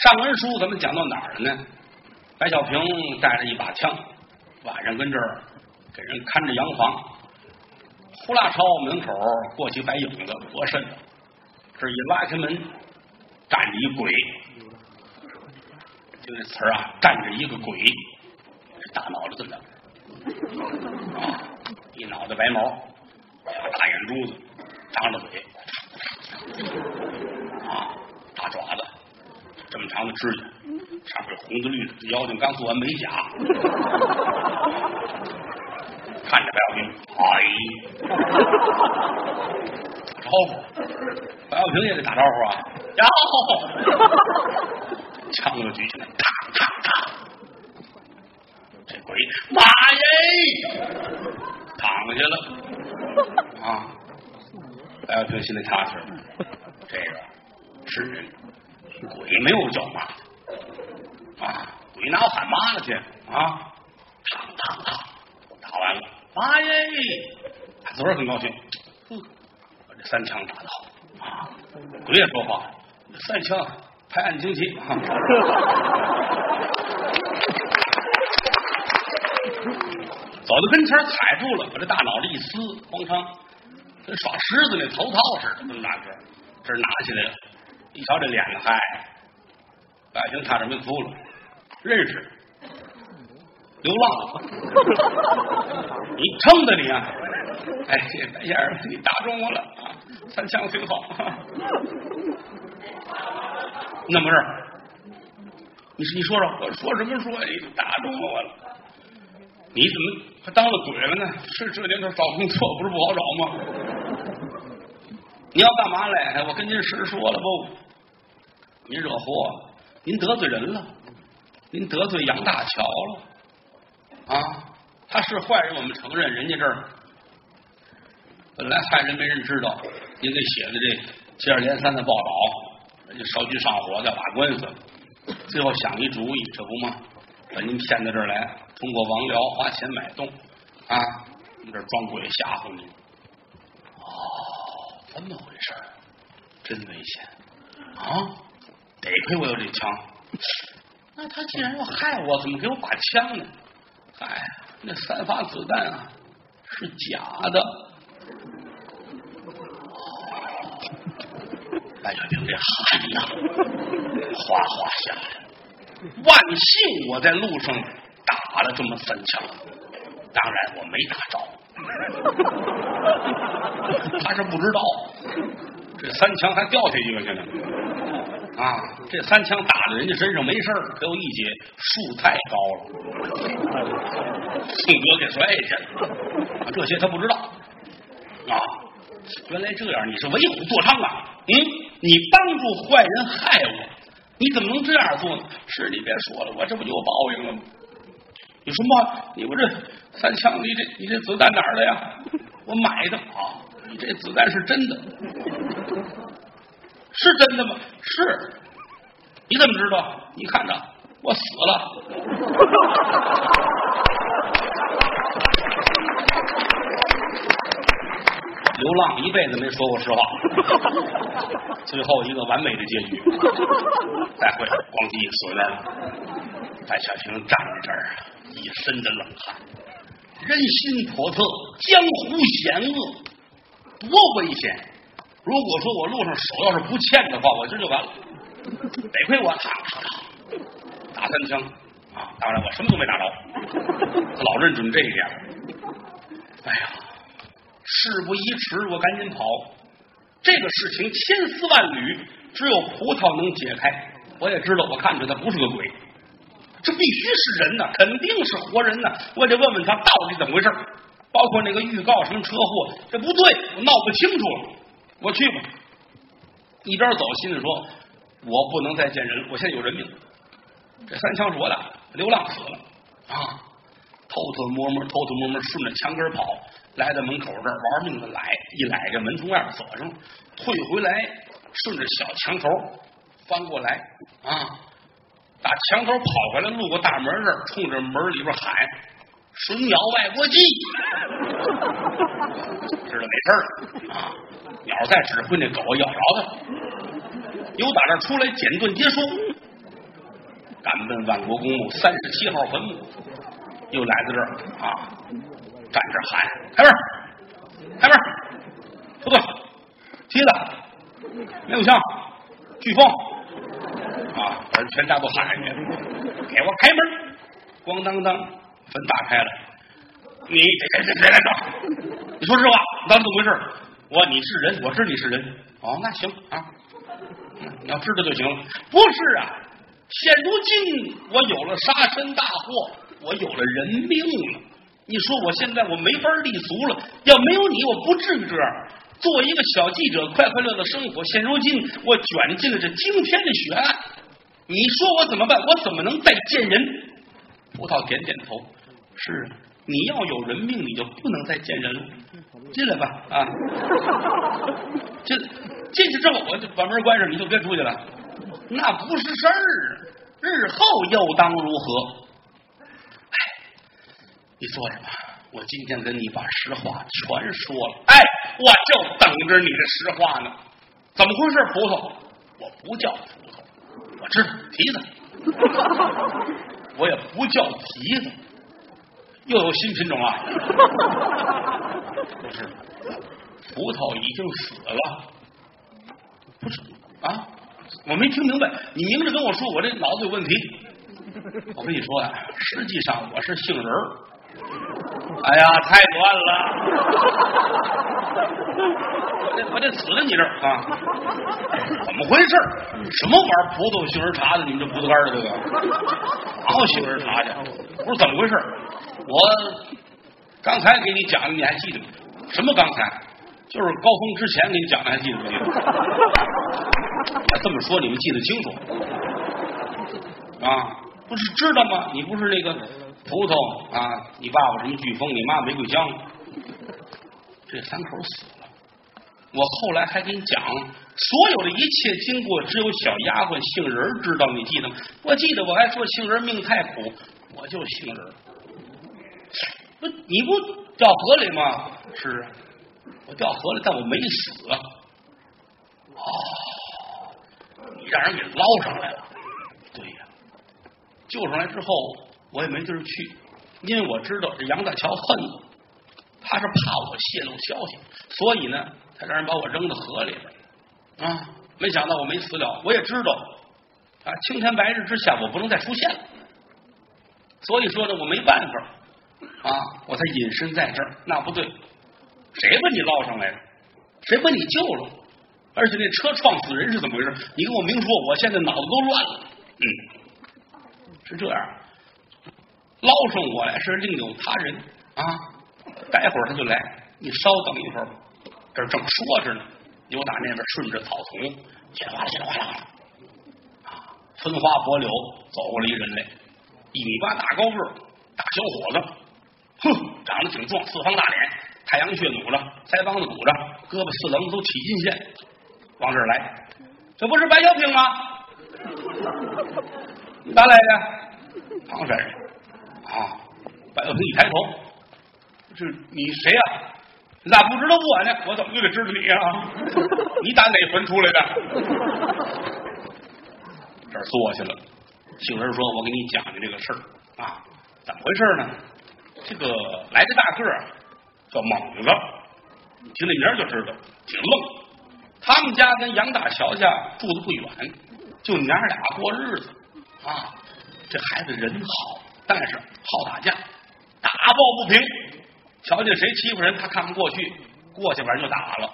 上文书咱们讲到哪儿了呢？白小平带着一把枪，晚上跟这儿给人看着洋房。呼啦朝门口过去白影子，多瘆得！这一拉开门，站着一鬼，就那词儿啊，站着一个鬼，大脑袋子的，啊，一脑袋白毛，大眼珠子，张着嘴，这么长的指甲，上面红的绿的，妖精刚做完美甲，看着白小平，哎，打招呼，白小平也得打招呼啊，呀，枪就举起来，咔咔咔，这鬼妈耶，躺下了，啊，白小平心里踏实了，这个是人，鬼没有叫妈。啊，鬼哪有喊妈的去啊？嘡嘡嘡，打完了，妈耶！他昨儿很高兴，哼，我这三枪打的好啊！鬼也说话，三枪拍案惊奇啊！走到跟前踩住了，把这大脑袋一撕，咣当，跟耍狮子那头套似的，这么大个，这拿起来了，一瞧这脸子，嗨，百姓差点没哭了。认识，流浪，你撑的你啊！哎，白先生，你打中我了啊！三枪挺好，那么事儿，你你说说，我说什么说？你打中我了，你怎么还当了鬼了呢？是这年头找工作不是不好找吗？你要干嘛来？我跟您实说了不？您惹祸，您得罪人了。您得罪杨大桥了啊！他是坏人，我们承认。人家这儿本来害人没人知道，您给写的这接二连三的报道，人家烧鸡上火的打官司，最后想一主意，这不吗？把您骗到这儿来，通过王辽花钱买动啊！我们这装鬼吓唬您。这么回事真危险啊！得亏我有这枪。那他既然要害我，怎么给我把枪呢？哎，那三发子弹啊是假的。白小平这汗呐，哗哗下来。万幸我在路上打了这么三枪，当然我没打着。他是不知道，这三枪还掉下一个去呢。啊，这三枪打在人家身上没事儿可有一节树太高了，性格给摔下去了。这些他不知道啊，原来这样，你是为虎作伥啊！嗯，你帮助坏人害我，你怎么能这样做呢？是你别说了，我这不就有报应了吗？你说嘛，你不这三枪，你这你这子弹哪儿的呀？我买的啊，你这子弹是真的。是真的吗？是，你怎么知道？你看着，我死了。流浪一辈子没说过实话，最后一个完美的结局。再会，咣叽死来了。白小平站在这儿，一身的冷汗。人心叵测，江湖险恶，多危险！如果说我路上手要是不欠的话，我今就完了。得亏我打打三枪啊！当然我什么都没打着，他老认准这一点。哎呀，事不宜迟，我赶紧跑。这个事情千丝万缕，只有葡萄能解开。我也知道，我看着他不是个鬼，这必须是人呐，肯定是活人呐。我得问问他到底怎么回事，包括那个预告什么车祸，这不对，我闹不清楚了。我去吧，一边走心里说：“我不能再见人了，我现在有人命。这三枪是我打，流浪死了啊！偷偷摸摸，偷偷摸摸，顺着墙根跑，来到门口这儿，玩命的来，一来这门从外边锁上了，退回来，顺着小墙头翻过来啊，打墙头跑回来，路过大门这儿，冲着门里边喊：‘水鸟外国鸡！’知道没事了啊。”鸟在指挥那狗咬着他，又打这出来简顿结束，赶奔万国公墓三十七号坟墓，又来到这儿啊，站这喊开门，开门，不对，梯子，没有枪，飓风啊，把全家都喊去，给我开门，咣当当，门打开了，你谁谁谁来着？你说实话，到底怎么回事？我你是人，我知你是人，哦，那行啊。你要知道就行了。不是啊，现如今我有了杀身大祸，我有了人命了。你说我现在我没法立足了。要没有你，我不至于这样。作为一个小记者，快快乐乐生活。现如今我卷进了这惊天的血案，你说我怎么办？我怎么能再见人？葡萄点点头。是啊，你要有人命，你就不能再见人了。进来吧，啊，进。进去之后，我就把门关上，你就别出去了。那不是事儿，日后又当如何？哎，你坐下吧，我今天跟你把实话全说了。哎，我就等着你的实话呢。怎么回事，葡萄？我不叫葡，知道蹄子。我也不叫蹄子，又有新品种啊？不是，葡萄已经死了。不是啊，我没听明白。你明着跟我说，我这脑子有问题。我跟你说呀，实际上我是杏仁儿。哎呀，太乱了！我这我这死在你这儿啊？怎么回事？什么玩儿？葡萄杏仁茶的？你们这葡萄干的这个？哪有杏仁茶去？不是怎么回事？我刚才给你讲的，你还记得吗？什么刚才？就是高峰之前给你讲的，还记得不记得？这么说你们记得清楚啊？不是知道吗？你不是那个葡萄啊？你爸爸什么飓风？你妈玫瑰香？这三口死了。我后来还给你讲，所有的一切经过，只有小丫鬟杏仁知道。你记得吗？我记得我还说杏仁命太苦，我就杏仁。不，你不掉河里吗？是啊。我掉河里，但我没死。哦，你让人给捞上来了。对呀，救上来之后，我也没地儿去，因为我知道这杨大桥恨我，他是怕我泄露消息，所以呢，他让人把我扔到河里边。啊，没想到我没死了。我也知道啊，青天白日之下，我不能再出现了。所以说呢，我没办法啊，我才隐身在这儿。那不对。谁把你捞上来的？谁把你救了？而且那车撞死人是怎么回事？你跟我明说，我现在脑子都乱了。嗯，是这样，捞上我来是另有他人啊。待会儿他就来，你稍等一会儿。这正说着呢，牛打那边顺着草丛，稀里哗啦，稀里哗啦，啊，分花薄柳走过来一人来，一米八大高个大小伙子，哼，长得挺壮，四方大脸。太阳穴鼓着，腮帮子鼓着，胳膊四棱都起筋线，往这儿来，这不是白小平吗？哪来的？唐山人啊！白小平一抬头，这你谁呀？你咋不知道我呢？我怎么就得知道你呀？你打哪坟出来的？这儿坐下了，杏仁说：“我给你讲讲这个事儿啊，怎么回事呢？这个来的大个儿。”叫猛子，听这名就知道挺愣。他们家跟杨大桥家住的不远，就娘俩过日子啊。这孩子人好，但是好打架，打抱不平。瞧见谁欺负人，他看不过去，过去反正就打了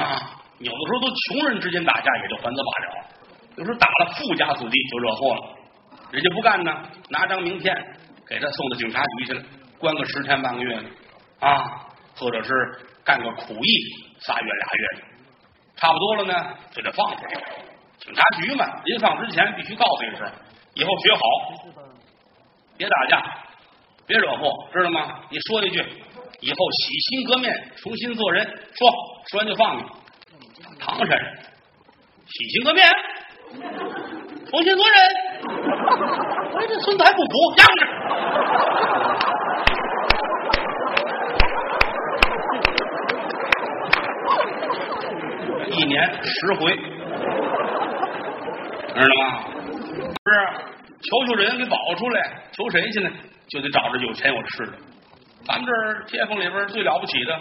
啊。有的时候都穷人之间打架也就还则罢了，有时候打了富家子弟就惹祸了。人家不干呢，拿张名片给他送到警察局去了，关个十天半个月的。啊，或者是干个苦役，仨月俩月的，差不多了呢，就得放出去。警察局嘛，临放之前必须告诉一声，以后学好，别打架，别惹祸，知道吗？你说一句，以后洗心革面，重新做人。说说完就放你。唐山人，洗心革面，重新做人。我，这孙子还不服，压着。一年十回，知道吗？是求求人给保出来，求谁去呢？就得找着有钱有势的。咱们这儿街坊里边最了不起的，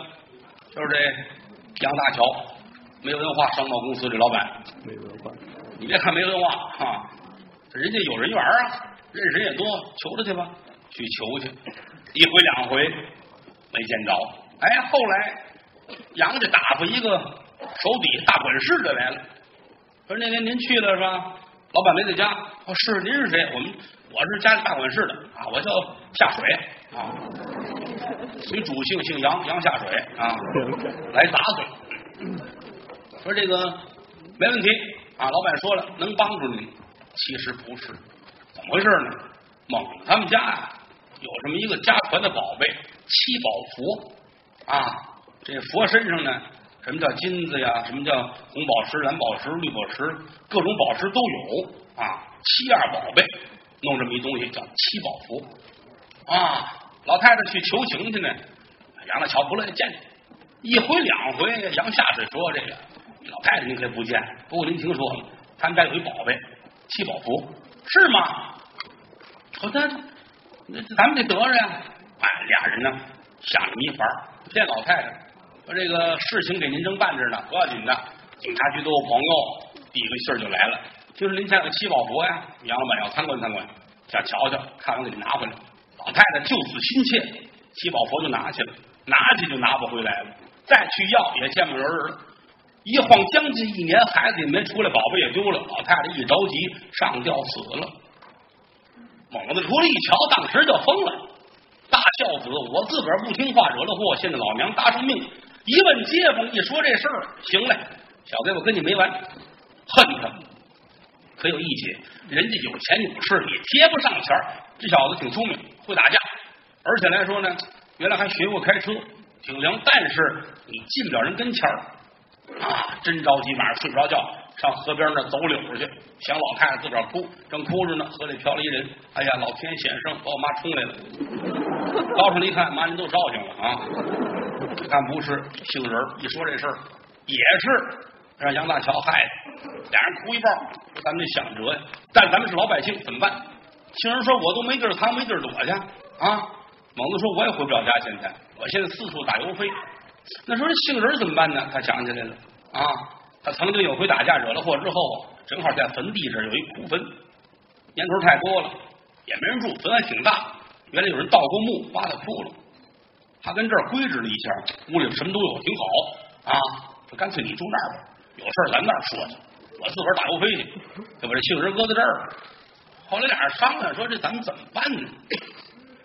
就是这杨大桥，没文化商贸公司这老板。没文化，你别看没文化啊，人家有人缘啊，认识人也多，求他去吧，去求去，一回两回没见着。哎，后来杨家打发一个手底下大管事的来了，说那天您去了是吧？老板没在家。哦，是您是谁？我们我是家里大管事的。啊，我叫下水。啊，随主姓姓杨，杨下水。啊，来杂碎。说这个没问题。啊，老板说了能帮助您，其实不是，怎么回事呢？猛他们家呀、有这么一个家传的宝贝七宝佛啊，这佛身上呢，什么叫金子呀？什么叫红宝石、蓝宝石、绿宝石，各种宝石都有啊，七样宝贝，弄这么一东西叫七宝符啊。老太太去求情去呢，杨大桥不乐意见你，一回两回，杨下水说这个老太太您可以不见，不过您听说了，他们家有一宝贝七宝符，是吗？说他那咱们得得着呀。哎，俩人呢想这么一法见老太太，说这个事情给您正办着呢，不要紧的。警察局都有朋友，递个信儿就来了。听说您家有七宝佛呀，杨老板要参观参观，想瞧瞧，看完给您拿回来。老太太就此心切，七宝佛就拿去了，拿去就拿不回来了，再去要也见不着人了。一晃将近一年，孩子也没出来，宝贝也丢了。老太太一着急，上吊死了。猛子出来一瞧，当时就疯了。大孝子，我自个儿不听话，惹了祸，现在老娘搭上命。一问街坊，一说这事儿，行嘞，小子，我跟你没完，恨他。可有义气，人家有钱有势，你贴不上钱。这小子挺聪明，会打架，而且来说呢，原来还学过开车，挺灵。但是你进不了人跟前儿啊！真着急，晚上睡不着觉，上河边那走柳去，想老太太自个儿哭，正哭着呢，河里漂了一人，哎呀，老天显圣，把我妈冲来了。高上来一看，妈您都烧醒了啊！看不是杏仁，一说这事儿也是让杨大桥害的，俩人哭一抱，咱们得想辙呀。但咱们是老百姓，怎么办？杏仁说：“我都没地儿藏，没地儿躲去啊。”猛子说：“我也回不了家，现在我现在四处打油飞。”那说这杏仁怎么办呢？他想起来了啊，他曾经有回打架惹了祸之后，正好在坟地这儿有一古坟，年头太多了，也没人住，坟还挺大。原来有人盗过墓，挖的窟窿，他跟这儿规制了一下，屋里什么都有，挺好啊。说干脆你住那儿吧，有事儿咱那儿说去，我自个儿打油飞去，就把这杏仁搁在这儿。后来俩人商量说：“这咱们怎么办呢？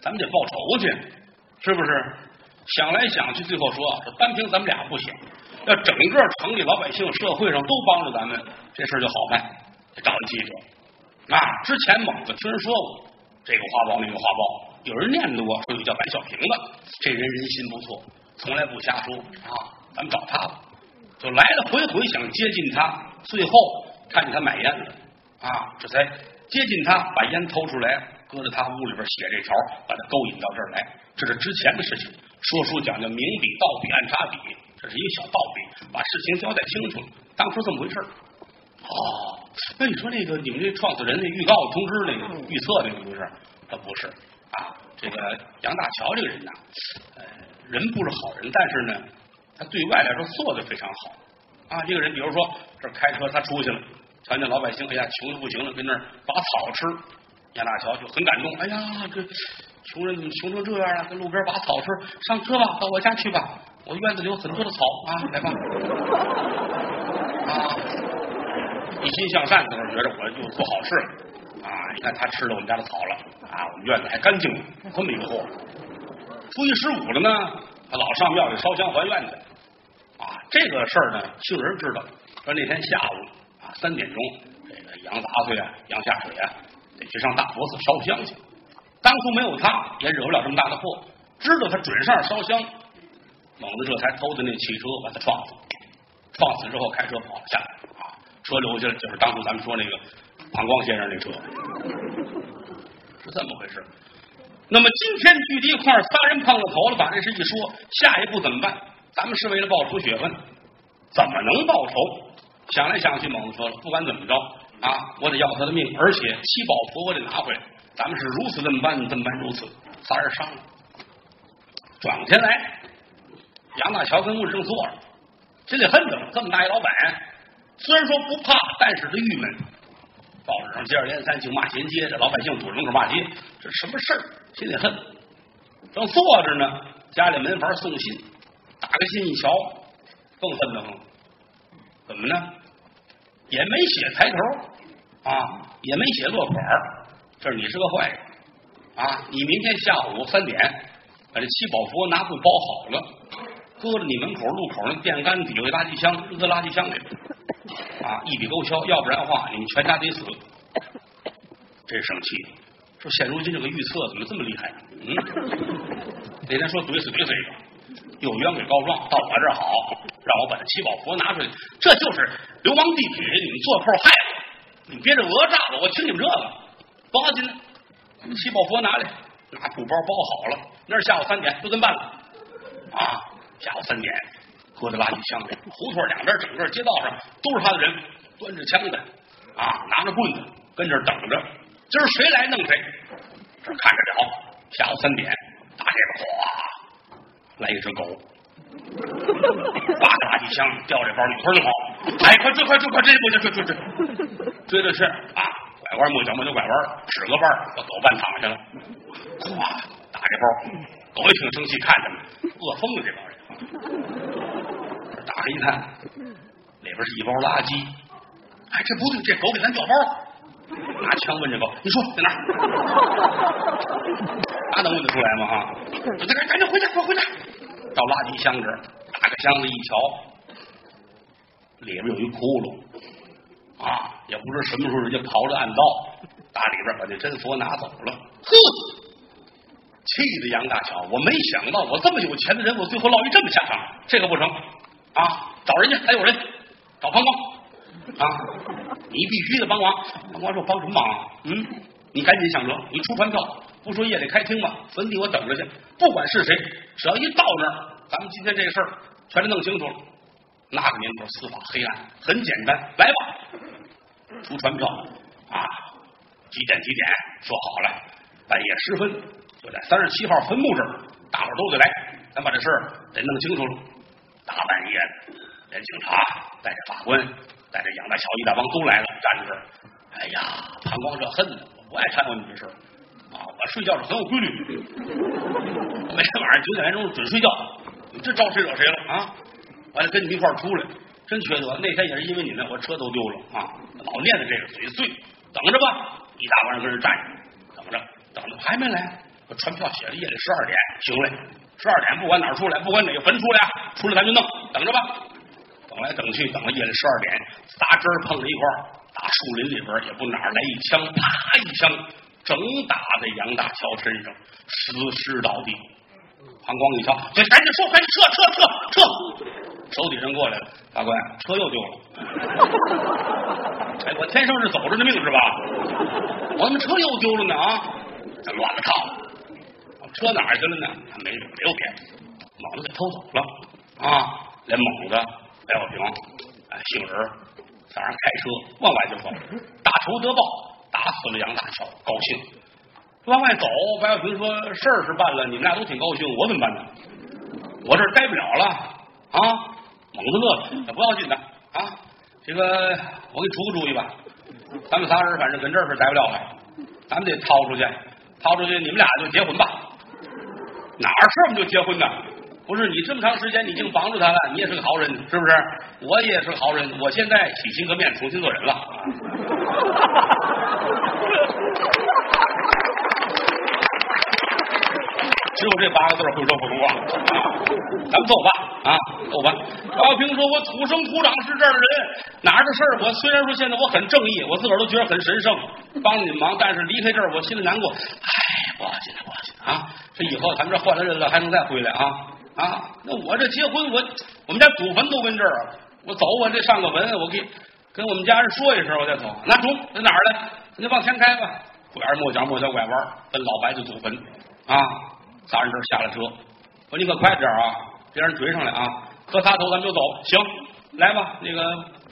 咱们得报仇去，是不是？”想来想去，最后说：“这单凭咱们俩不行，要整个城里老百姓、社会上都帮着咱们，这事就好办。”找一记者啊，之前猛子听人说过这个花豹那个花豹，有人念叨过，说有叫白小平的，这人人心不错，从来不瞎说啊。咱们找他吧，就来来回回想接近他，最后看见他买烟了啊，这才。接近他，把烟偷出来，搁在他屋里边写这条，把他勾引到这儿来。这是之前的事情。说书讲究明笔道笔暗插笔，这是一个小道理，把事情交代清楚了。当初这么回事哦，那你说那个你们这创始人那预告通知那个预测那个不是？他不是啊。这个杨大桥这个人呐，人不是好人，但是呢，他对外来说做的非常好啊。这个人，比如说这开车，他出去了。看见老百姓，哎呀，穷的不行了，跟那儿拔草吃。杨大桥就很感动，哎呀，这穷人怎么穷成这样啊？跟路边拔草吃，上车吧，到我家去吧，我院子里有很多的草啊，来吧。啊，一心向善，就是觉得我就做好事了啊。你看他吃了我们家的草了啊，我们院子还干净，这么一个货。初一十五了呢，他老上庙里烧香还愿去啊。这个事儿呢，杏仁知道，说那天下午啊。三点钟，这个杨杂碎啊，杨下水啊，得去上大佛寺烧香去。当初没有他，也惹不了这么大的祸。知道他准上烧香，猛子这才偷的那汽车把他撞死。撞死之后，开车跑了下来啊，车留下，就是当初咱们说那个庞光先生那车，是这么回事。那么今天聚在一块儿，仨人碰了头了，把这事一说，下一步怎么办？咱们是为了报仇雪恨，怎么能报仇？想来想去，猛子说了，不管怎么着，啊，我得要他的命，而且七宝佛我得拿回来。咱们是如此这么办，这么办如此，仨人商量。转过天来，杨大桥跟屋里正坐着，心里恨着这么大一老板，虽然说不怕，但是他郁闷。报纸上接二连三就骂衔接，这老百姓堵着门口骂街，这什么事儿？心里恨。正坐着呢，家里门房送信，打开信一瞧，更恨得慌。怎么呢？也没写抬头啊，也没写落款这你是个坏人啊！你明天下午三点把这七宝佛拿回包好了，搁着你门口路口那电杆底下垃圾箱，扔在垃圾箱里啊！一笔勾销，要不然的话你们全家得死。真生气！说现如今这个预测怎么这么厉害？嗯，那天说怼死怼死一个，又冤鬼告状到我这儿好，让我把这七宝佛拿出来，这就是流氓地痞，你们做扣害我，你们别这讹诈我，我听你们这个。包进来，七宝佛拿来，拿布包包好了。那是下午三点，就这么办了。啊，下午三点，搁在垃圾箱里。胡同两边，整个街道上都是他的人，端着枪的，啊，拿着棍子跟这等着。今儿谁来弄谁。这看着了，下午三点，大街上哗，来一只狗，扒着垃圾箱，掉这包里，快就跑！哎，快追，快追，快追，不追追追追，追的是啊。拐弯抹角抹角拐弯，使个弯把狗绊躺下了。咵，打这包，狗也挺生气，看着呢，饿疯了这帮人。打开一看，里边是一包垃圾。哎，这不对，这狗给咱掉包。拿枪问这狗，你说在哪？哪能问得出来吗？啊，赶紧赶紧回家，快回家。到垃圾箱这儿，打开箱子一瞧，里边有一窟窿。啊，也不知什么时候人家刨了暗道，打里边把那真佛拿走了。呵，气的杨大桥，我没想到我这么有钱的人，我最后落一这么下场。这个不成啊！找人家还有人，找庞光啊！你必须得帮忙。庞光说：“帮什么忙啊？嗯，你赶紧想辙，你出船票，不说夜里开厅吗？坟地我等着去。不管是谁，只要一到那儿，咱们今天这事儿全都弄清楚了。那个年头司法黑暗，很简单，来吧。”出船票啊！几点几点说好了？半夜时分就在三十七号坟墓这儿，大伙都得来，咱把这事儿得弄清楚了。大半夜的，连警察带着法官带着杨大桥一大帮都来了，站在这儿。哎呀，潘光这恨的，我不爱掺和你这事儿啊！我睡觉是很有规律，每天晚上九点来钟准睡觉。你这招谁惹谁了啊？完了跟你们一块儿出来。真缺德！那天也是因为你们，我车都丢了啊！老念叨这个嘴碎，等着吧！一大帮人跟这站着，等着，等着，还没来。我船票写了夜里十二点，行嘞，十二点不管哪儿出来，不管哪个坟出来，出来咱就弄，等着吧。等来等去，等到夜里十二点，仨针碰在一块儿，大树林里边也不哪来一枪，啪一枪，整打在杨大桥身上，死尸倒地。韩光一瞧，这赶紧说，赶紧撤撤撤撤！手底下人过来了，大官，车又丢了。哎，我天生是走着的命是吧？我怎么车又丢了呢？啊，这乱了套了。车哪去了呢？没没有别的，猛子给偷走了啊！连猛子、白小平、哎杏仁，早上开车往外就走，大仇得报，打死了杨大桥，高兴。往外走，白小平说事儿是办了，你们俩都挺高兴，我怎么办呢？我这儿待不了了啊！猛子乐了，那不要紧的啊！这个我给你出个主意吧，咱们仨人反正跟这儿是待不了了，咱们得掏出去，掏出去，你们俩就结婚吧。哪儿事我们就结婚呢？不是你这么长时间你净帮助他了，你也是个好人，是不是？我也是个好人，我现在洗心革面，重新做人了。只有这八个字会说普通话！咱们走吧啊，走吧。高平说：“我土生土长是这儿的人，哪儿的事儿？我虽然说现在我很正义，我自个儿都觉得很神圣，帮你们忙。但是离开这儿，我心里难过。哎，不要紧，不要紧啊！这以后咱们这换了人了，还能再回来啊啊！那我这结婚，我我们家祖坟都跟这儿，我走，我得上个坟，我给跟我们家人说一声，我再走。那中在哪儿呢？你往前开吧，拐弯抹角，抹角拐弯，奔老白的祖坟啊！”仨人这下了车，说你可快点啊，别让人追上来啊！磕仨头咱们就走，行，来吧，那个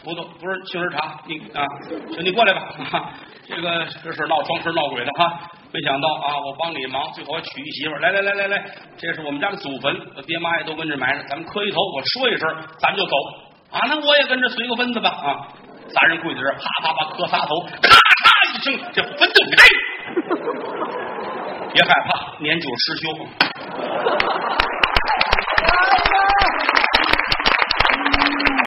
葡萄不是杏仁茶，你啊，行，你过来吧。这个这事闹装神闹鬼的哈，没想到啊，我帮你忙，最后还娶一媳妇。来来来来来，这是我们家的祖坟，我爹妈也都跟着埋着，咱们磕一头，我说一声，咱们就走啊。那我也跟着随个份子吧啊。三人跪在这儿，啪啪啪磕仨头，咔嚓一声，这坟就开。别害怕，年久失修。Thank you.